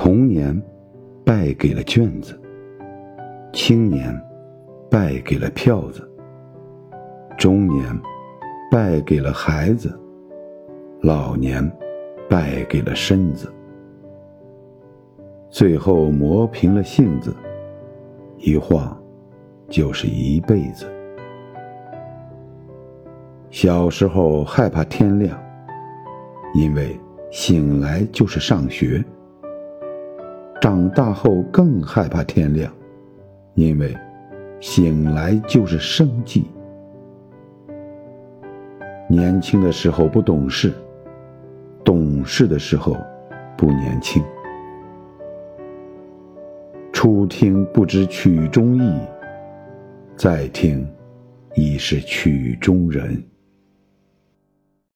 童年败给了卷子，青年败给了票子，中年败给了孩子，老年败给了身子，最后磨平了性子，一晃就是一辈子。小时候害怕天亮，因为醒来就是上学；长大后更害怕天亮，因为醒来就是生计。年轻的时候不懂事，懂事的时候不年轻。初听不知曲中意，再听已是曲中人。